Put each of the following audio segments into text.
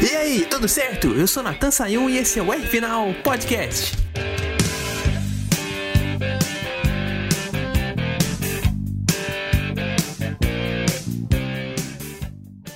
E aí, tudo certo? Eu sou Natan Sayun e esse é o R Final Podcast.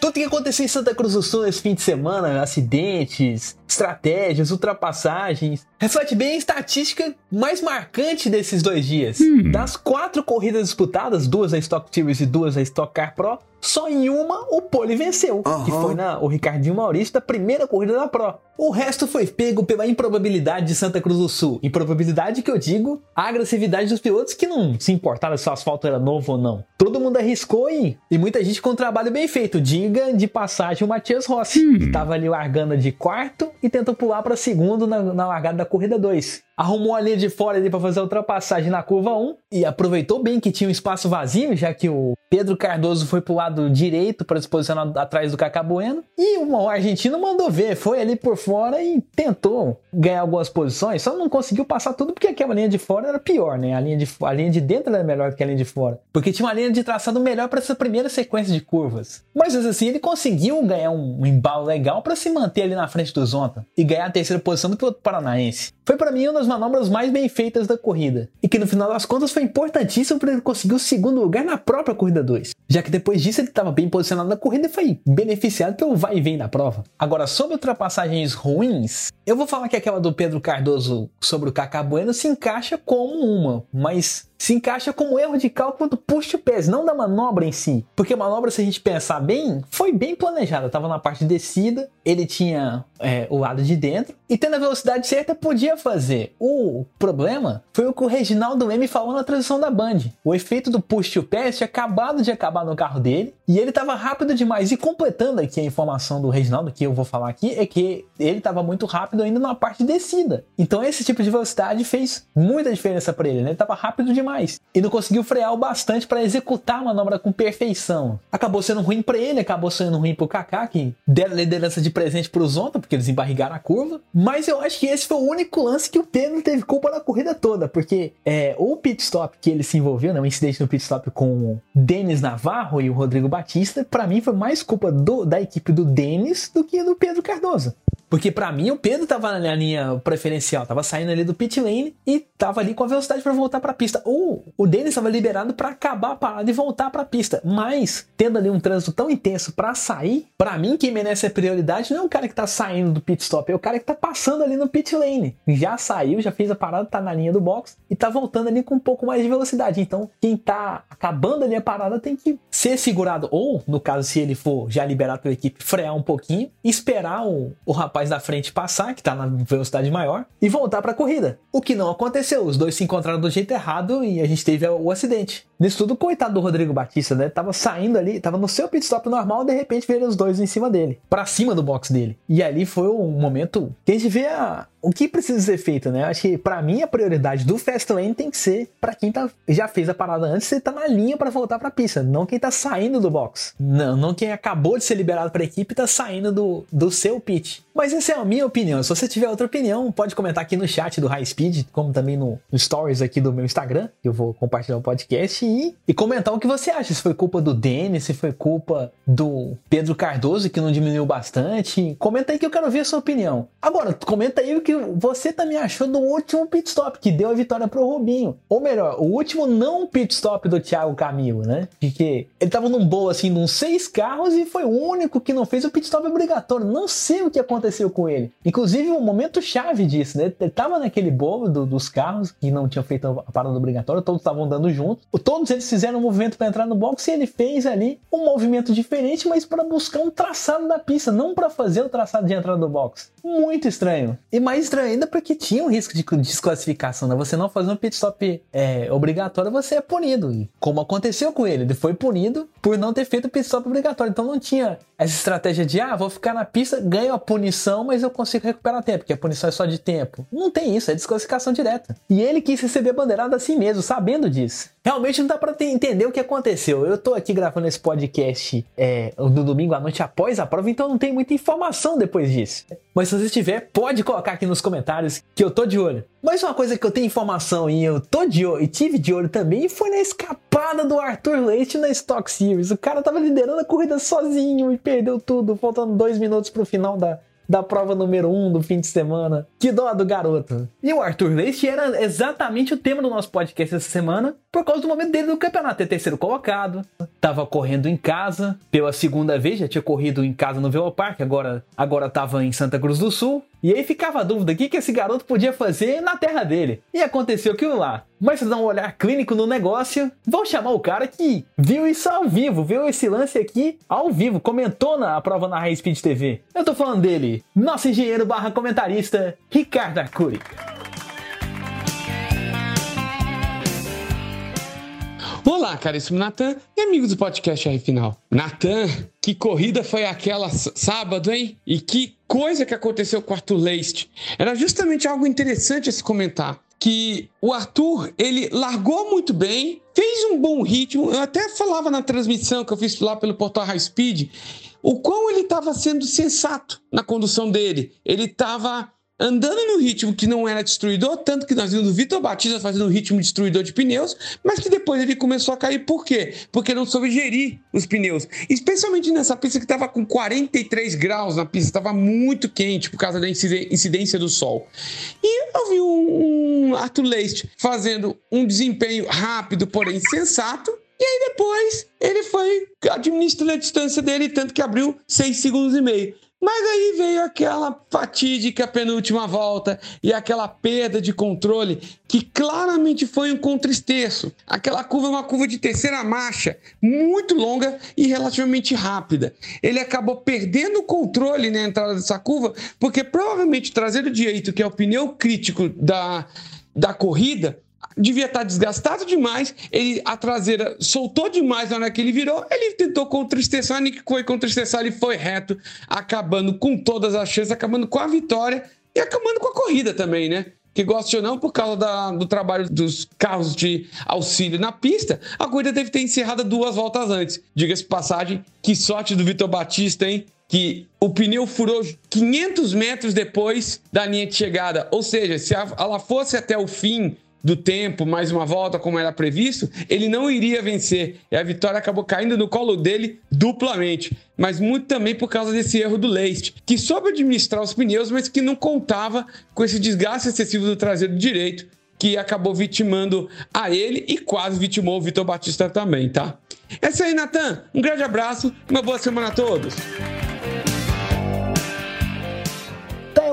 Tudo que aconteceu em Santa Cruz do Sul nesse fim de semana, acidentes, estratégias, ultrapassagens, reflete bem a estatística mais marcante desses dois dias. Hum. Das quatro corridas disputadas, duas da Stock Series e duas da Stock Car Pro, só em uma o Pole venceu, que foi na, o Ricardinho Maurício da primeira corrida da Pro. O resto foi pego pela improbabilidade de Santa Cruz do Sul. Improbabilidade que eu digo, a agressividade dos pilotos que não se importaram se o asfalto era novo ou não. Todo mundo arriscou e, e muita gente com um trabalho bem feito. Diga de passagem o Matias Rossi, que estava ali largando de quarto e tentou pular para segundo na, na largada da corrida 2 arrumou a linha de fora ali para fazer a ultrapassagem na curva 1 e aproveitou bem que tinha um espaço vazio, já que o Pedro Cardoso foi pro lado direito para se posicionar atrás do Cacá Bueno e o argentino mandou ver, foi ali por fora e tentou ganhar algumas posições, só não conseguiu passar tudo porque aquela linha de fora era pior, né? A linha de, a linha de dentro era melhor que a linha de fora, porque tinha uma linha de traçado melhor para essa primeira sequência de curvas. Mas assim, ele conseguiu ganhar um, um embalo legal para se manter ali na frente do Zonta e ganhar a terceira posição do piloto paranaense. Foi para mim uma das manobras mais bem feitas da corrida. E que no final das contas foi importantíssimo para ele conseguir o segundo lugar na própria corrida 2. Já que depois disso ele estava bem posicionado na corrida e foi beneficiado pelo vai e vem da prova. Agora, sobre ultrapassagens ruins, eu vou falar que aquela do Pedro Cardoso sobre o Cacá Bueno se encaixa como uma, mas se encaixa como erro de cálculo do push to pass, não da manobra em si. Porque a manobra, se a gente pensar bem, foi bem planejada. Tava na parte de descida, ele tinha é, o lado de dentro, e tendo a velocidade certa, podia fazer. O problema foi o que o Reginaldo M falou na transição da Band. O efeito do push to pass tinha acabado de acabar no carro dele, e ele tava rápido demais. E completando aqui a informação do Reginaldo, que eu vou falar aqui, é que ele tava muito rápido ainda na parte de descida. Então esse tipo de velocidade fez muita diferença para ele, né? Ele tava rápido demais demais e não conseguiu frear o bastante para executar a manobra com perfeição. Acabou sendo ruim para ele, acabou sendo ruim para o Kaká, que deram liderança de presente para o Zonta, porque eles embarrigaram a curva. Mas eu acho que esse foi o único lance que o Pedro teve culpa na corrida toda, porque é, o pit stop que ele se envolveu, né, o incidente no pit stop com o Denis Navarro e o Rodrigo Batista, para mim foi mais culpa do, da equipe do Denis do que do Pedro Cardoso. Porque para mim o Pedro tava na linha preferencial, tava saindo ali do pit lane e tava ali com a velocidade para voltar para a pista. Ou o Denis estava liberado para acabar a parada e voltar para a pista. Mas tendo ali um trânsito tão intenso para sair, para mim quem merece a prioridade não é o cara que tá saindo do pit stop, é o cara que tá passando ali no pit lane. Já saiu, já fez a parada, tá na linha do box e tá voltando ali com um pouco mais de velocidade. Então, quem tá acabando ali a parada tem que ser segurado ou, no caso se ele for já liberado pela equipe, frear um pouquinho, esperar o, o rapaz rapaz da frente passar, que tá na velocidade maior, e voltar para a corrida. O que não aconteceu, os dois se encontraram do jeito errado e a gente teve o acidente. Nisso tudo, coitado do Rodrigo Batista, né? Tava saindo ali, tava no seu pit stop normal, de repente veio os dois em cima dele, para cima do box dele. E ali foi um momento que a gente vê a, o que precisa ser feito, né? Acho que para mim a prioridade do fast lane tem que ser para quem tá, já fez a parada antes, você tá na linha para voltar para a pista, não quem tá saindo do box. Não, não quem acabou de ser liberado para a equipe e tá saindo do, do seu pit. Mas essa é a minha opinião. Se você tiver outra opinião, pode comentar aqui no chat do High Speed, como também no, no stories aqui do meu Instagram, que eu vou compartilhar o podcast e, e comentar o que você acha. Se foi culpa do Denis, se foi culpa do Pedro Cardoso, que não diminuiu bastante. Comenta aí que eu quero ver a sua opinião. Agora, comenta aí o que você também achou do último pit stop, que deu a vitória pro Rubinho. Ou melhor, o último não pit stop do Thiago Camilo, né? Porque ele tava num bowl assim, uns seis carros e foi o único que não fez o pit stop obrigatório. Não sei o que aconteceu com ele. Inclusive, um momento chave disso, né? Ele tava naquele bowl do, dos carros que não tinham feito a parada obrigatória, todos estavam andando junto. Todos eles fizeram um movimento para entrar no box e ele fez ali um movimento diferente, mas para buscar um traçado da pista, não para fazer o traçado de entrada do box. Muito estranho. E mais estranho ainda porque tinha um risco de desclassificação, né? Você não fazer um pit stop é, obrigatório, você é punido. E como aconteceu com ele, ele foi punido por não ter feito pit stop obrigatório. Então não tinha essa estratégia de, ah, vou ficar na pista, ganho a punição, mas eu consigo recuperar tempo, porque a punição é só de tempo. Não tem isso, é desclassificação direta. E ele quis receber a bandeirada assim mesmo, sabendo disso. Realmente não dá para entender o que aconteceu. Eu tô aqui gravando esse podcast é, no domingo à noite após a prova, então não tem muita informação depois disso. Mas se você tiver, pode colocar aqui nos comentários que eu tô de olho. Mas uma coisa que eu tenho informação e eu tô de olho e tive de olho também foi na escapada Lavada do Arthur Leite na Stock Series. O cara tava liderando a corrida sozinho e perdeu tudo, faltando dois minutos pro final da, da prova número 1 um do fim de semana. Que dó do garoto. E o Arthur Leite era exatamente o tema do nosso podcast essa semana, por causa do momento dele no campeonato. É terceiro colocado, tava correndo em casa pela segunda vez, já tinha corrido em casa no Velopark, agora, agora tava em Santa Cruz do Sul. E aí ficava a dúvida: o que, que esse garoto podia fazer na terra dele? E aconteceu aquilo lá. Mas se dá um olhar clínico no negócio, vão chamar o cara que viu isso ao vivo, viu esse lance aqui ao vivo, comentou na prova na High Speed TV. Eu tô falando dele, nosso engenheiro barra comentarista, Ricardo Arcuri. Olá, caríssimo Natan e amigos do podcast R Final. Natan, que corrida foi aquela sábado, hein? E que coisa que aconteceu com o Arthur Leist. Era justamente algo interessante a se comentar. Que o Arthur, ele largou muito bem, fez um bom ritmo. Eu até falava na transmissão que eu fiz lá pelo portal High Speed, o quão ele estava sendo sensato na condução dele. Ele estava andando no ritmo que não era destruidor, tanto que nós vimos o Vitor Batista fazendo um ritmo destruidor de pneus, mas que depois ele começou a cair. Por quê? Porque não soube gerir os pneus. Especialmente nessa pista que estava com 43 graus na pista, estava muito quente por causa da incidência do sol. E eu vi um, um Arthur Leist fazendo um desempenho rápido, porém sensato, e aí depois ele foi administrando a distância dele, tanto que abriu 6 segundos e meio. Mas aí veio aquela fatídica penúltima volta e aquela perda de controle que claramente foi um contristeço. Aquela curva é uma curva de terceira marcha, muito longa e relativamente rápida. Ele acabou perdendo o controle na entrada dessa curva, porque provavelmente o traseiro direito, que é o pneu crítico da, da corrida, devia estar desgastado demais, ele a traseira soltou demais na hora que ele virou, ele tentou contristeçar, Nick foi contristeçar, ele foi reto, acabando com todas as chances, acabando com a vitória e acabando com a corrida também, né? Que goste ou não, por causa da, do trabalho dos carros de auxílio na pista, a corrida que ter encerrada duas voltas antes. Diga-se passagem, que sorte do Vitor Batista, hein? que o pneu furou 500 metros depois da linha de chegada. Ou seja, se ela fosse até o fim do tempo, mais uma volta como era previsto, ele não iria vencer. E a vitória acabou caindo no colo dele duplamente. Mas muito também por causa desse erro do Leist, que soube administrar os pneus, mas que não contava com esse desgaste excessivo do traseiro direito, que acabou vitimando a ele e quase vitimou o Vitor Batista também, tá? É isso aí, Natan. Um grande abraço, uma boa semana a todos.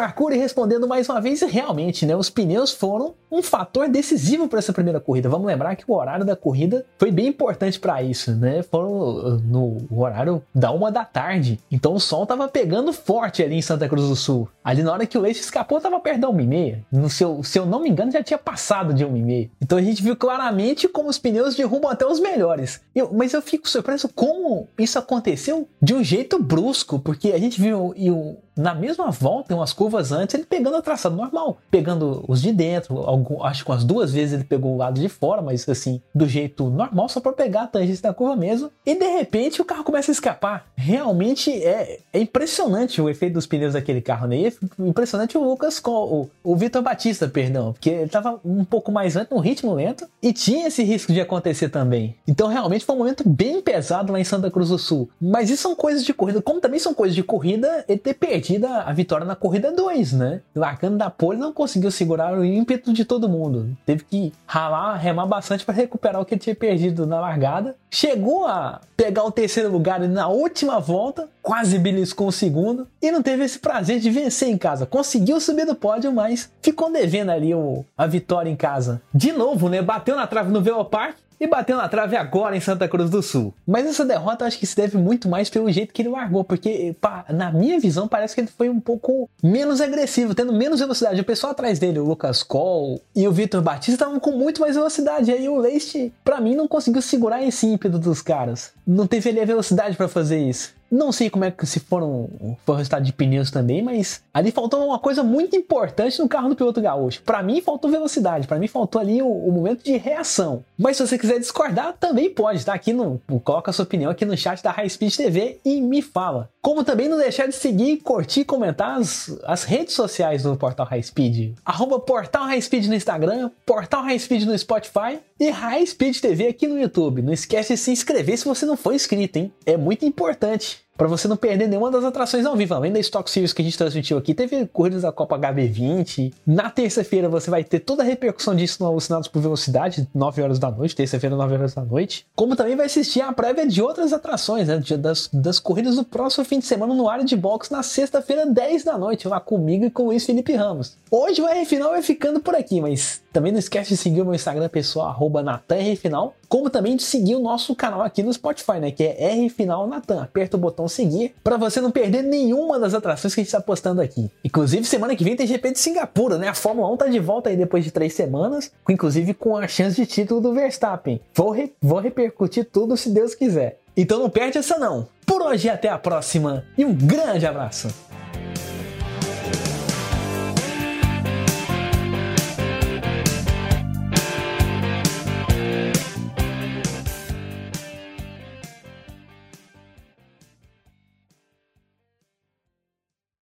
Arcuri respondendo mais uma vez, realmente, né? Os pneus foram um fator decisivo para essa primeira corrida. Vamos lembrar que o horário da corrida foi bem importante para isso, né? Foram no horário da uma da tarde. Então o sol tava pegando forte ali em Santa Cruz do Sul. Ali na hora que o Leite escapou, tava perto da 1 e meia. No seu, se eu não me engano, já tinha passado de 1 e meia. Então a gente viu claramente como os pneus derrubam até os melhores. Eu, mas eu fico surpreso como isso aconteceu de um jeito brusco, porque a gente viu e o na mesma volta, umas curvas antes, ele pegando a traçado normal, pegando os de dentro, algum, acho que umas duas vezes ele pegou o lado de fora, mas assim, do jeito normal, só para pegar a tangente da curva mesmo, e de repente o carro começa a escapar. Realmente é, é impressionante o efeito dos pneus daquele carro, né? Impressionante o Lucas, o, o Vitor Batista, perdão, porque ele tava um pouco mais antes, num ritmo lento, e tinha esse risco de acontecer também. Então realmente foi um momento bem pesado lá em Santa Cruz do Sul. Mas isso são coisas de corrida, como também são coisas de corrida, ele ter perdido a vitória na corrida 2, né? Largando da pole, não conseguiu segurar o ímpeto de todo mundo. Teve que ralar, remar bastante para recuperar o que ele tinha perdido na largada. Chegou a pegar o terceiro lugar na última volta, quase beliscou o segundo e não teve esse prazer de vencer em casa. Conseguiu subir do pódio, mas ficou devendo ali o, a vitória em casa. De novo, né? Bateu na trave no Velopark e bateu na trave agora em Santa Cruz do Sul. Mas essa derrota acho que se deve muito mais pelo jeito que ele largou, porque pá, na minha visão parece que ele foi um pouco menos agressivo, tendo menos velocidade. O pessoal atrás dele, o Lucas Cole e o Vitor Batista estavam com muito mais velocidade. E aí o Leist, para mim, não conseguiu segurar esse ímpeto dos caras. Não teve ali a velocidade para fazer isso. Não sei como é que se foram foi o resultado de pneus também, mas ali faltou uma coisa muito importante no carro do piloto gaúcho. Para mim faltou velocidade, para mim faltou ali o, o, momento de reação. Mas se você quiser discordar, também pode, tá? Aqui no coloca a sua opinião aqui no chat da High Speed TV e me fala. Como também não deixar de seguir, curtir e comentar as, as redes sociais do Portal High Speed. Arroba Portal High Speed no Instagram, Portal High Speed no Spotify e High Speed TV aqui no YouTube. Não esquece de se inscrever se você não for inscrito, hein? É muito importante para você não perder nenhuma das atrações ao vivo. Além da Stock Series que a gente transmitiu aqui, teve corridas da Copa HB20. Na terça-feira você vai ter toda a repercussão disso no Alucinados por Velocidade, 9 horas da noite, terça-feira, 9 horas da noite. Como também vai assistir a prévia de outras atrações, né? Das, das corridas do próximo fim de semana no área de box na sexta-feira, 10 da noite, lá comigo e com o Luiz Felipe Ramos. Hoje o R Final vai ficando por aqui, mas também não esquece de seguir o meu Instagram pessoal, arroba Final como também de seguir o nosso canal aqui no Spotify, né? Que é R Final Natan. Aperta o botão seguir para você não perder nenhuma das atrações que a gente está postando aqui. Inclusive, semana que vem tem GP de Singapura, né? A Fórmula 1 tá de volta aí depois de três semanas, inclusive com a chance de título do Verstappen. Vou, re vou repercutir tudo se Deus quiser. Então não perde essa não. Por hoje até a próxima e um grande abraço.